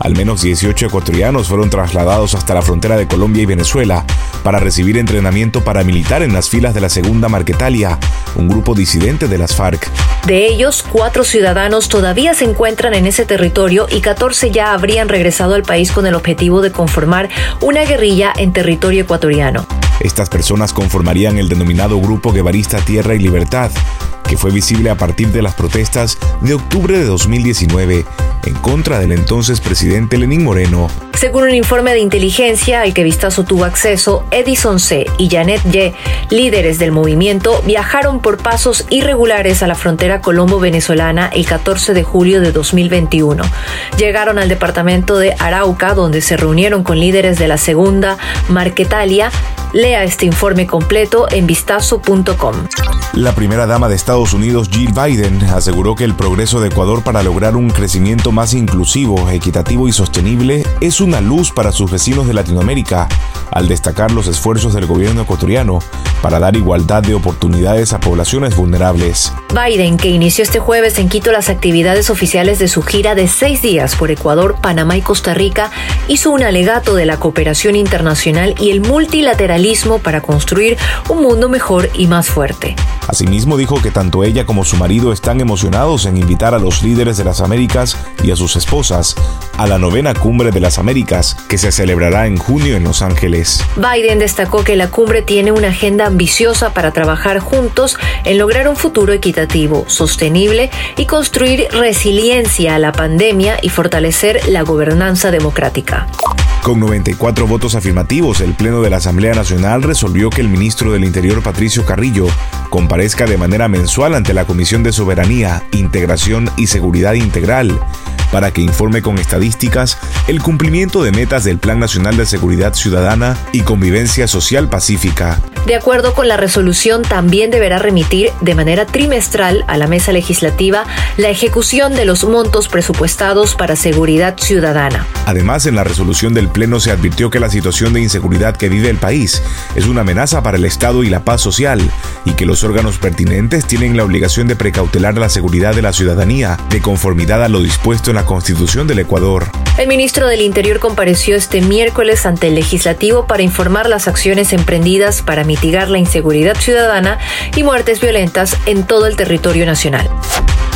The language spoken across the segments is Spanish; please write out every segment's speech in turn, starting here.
Al menos 18 ecuatorianos fueron trasladados hasta la frontera de Colombia y Venezuela para recibir entrenamiento paramilitar en las filas de la Segunda Marquetalia, un grupo disidente de las FARC. De ellos, cuatro ciudadanos todavía se encuentran en ese territorio y 14 ya habrían regresado al país con el objetivo de conformar una guerrilla en territorio ecuatoriano. Estas personas conformarían el denominado Grupo Guevarista Tierra y Libertad, que fue visible a partir de las protestas de octubre de 2019 en contra del entonces presidente Lenín Moreno. Según un informe de inteligencia al que Vistazo tuvo acceso, Edison C. y Janet Y., líderes del movimiento, viajaron por pasos irregulares a la frontera colombo-venezolana el 14 de julio de 2021. Llegaron al departamento de Arauca, donde se reunieron con líderes de la segunda Marquetalia. Lea este informe completo en vistazo.com. La primera dama de Estados Unidos, Jill Biden, aseguró que el progreso de Ecuador para lograr un crecimiento más inclusivo, equitativo y sostenible es una luz para sus vecinos de Latinoamérica, al destacar los esfuerzos del gobierno ecuatoriano para dar igualdad de oportunidades a poblaciones vulnerables. Biden, que inició este jueves en Quito las actividades oficiales de su gira de seis días por Ecuador, Panamá y Costa Rica, hizo un alegato de la cooperación internacional y el multilateralismo para construir un mundo mejor y más fuerte. Asimismo dijo que tanto ella como su marido están emocionados en invitar a los líderes de las Américas y a sus esposas a la novena cumbre de las Américas que se celebrará en junio en Los Ángeles. Biden destacó que la cumbre tiene una agenda ambiciosa para trabajar juntos en lograr un futuro equitativo, sostenible y construir resiliencia a la pandemia y fortalecer la gobernanza democrática. Con 94 votos afirmativos, el Pleno de la Asamblea Nacional resolvió que el ministro del Interior, Patricio Carrillo, comparezca de manera mensual ante la Comisión de Soberanía, Integración y Seguridad Integral para que informe con estadísticas el cumplimiento de metas del Plan Nacional de Seguridad Ciudadana y Convivencia Social Pacífica. De acuerdo con la resolución, también deberá remitir de manera trimestral a la mesa legislativa la ejecución de los montos presupuestados para seguridad ciudadana. Además, en la resolución del Pleno se advirtió que la situación de inseguridad que vive el país es una amenaza para el Estado y la paz social y que los órganos pertinentes tienen la obligación de precautelar la seguridad de la ciudadanía de conformidad a lo dispuesto en la Constitución del Ecuador. El ministro del Interior compareció este miércoles ante el legislativo para informar las acciones emprendidas para mitigar la inseguridad ciudadana y muertes violentas en todo el territorio nacional.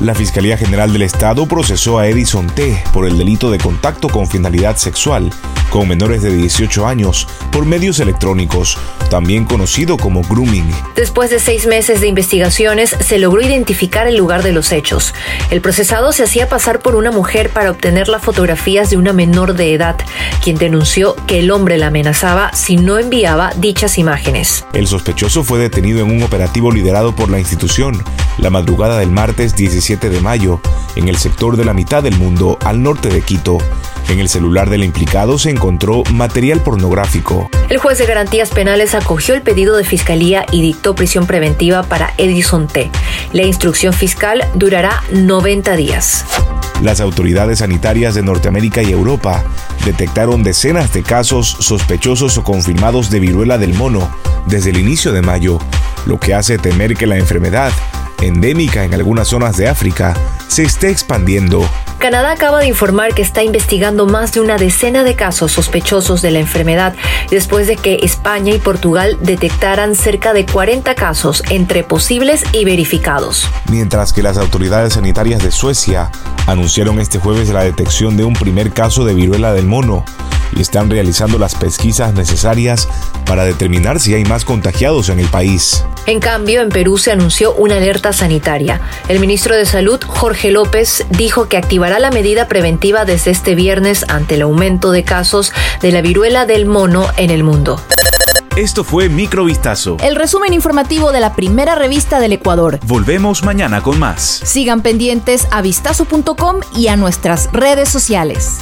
La Fiscalía General del Estado procesó a Edison T. por el delito de contacto con finalidad sexual con menores de 18 años por medios electrónicos, también conocido como grooming. Después de seis meses de investigaciones, se logró identificar el lugar de los hechos. El procesado se hacía pasar por una mujer para obtener las fotografías de una menor de edad, quien denunció que el hombre la amenazaba si no enviaba dichas imágenes. El sospechoso fue detenido en un operativo liderado por la institución la madrugada del martes 17 de mayo en el sector de la mitad del mundo al norte de Quito. En el celular del implicado se encontró material pornográfico. El juez de garantías penales acogió el pedido de fiscalía y dictó prisión preventiva para Edison T. La instrucción fiscal durará 90 días. Las autoridades sanitarias de Norteamérica y Europa detectaron decenas de casos sospechosos o confirmados de viruela del mono desde el inicio de mayo, lo que hace temer que la enfermedad, endémica en algunas zonas de África, se esté expandiendo. Canadá acaba de informar que está investigando más de una decena de casos sospechosos de la enfermedad después de que España y Portugal detectaran cerca de 40 casos entre posibles y verificados. Mientras que las autoridades sanitarias de Suecia anunciaron este jueves la detección de un primer caso de viruela del mono y están realizando las pesquisas necesarias para determinar si hay más contagiados en el país. En cambio, en Perú se anunció una alerta sanitaria. El ministro de Salud, Jorge López, dijo que activará la medida preventiva desde este viernes ante el aumento de casos de la viruela del mono en el mundo. Esto fue Microvistazo. El resumen informativo de la primera revista del Ecuador. Volvemos mañana con más. Sigan pendientes a vistazo.com y a nuestras redes sociales.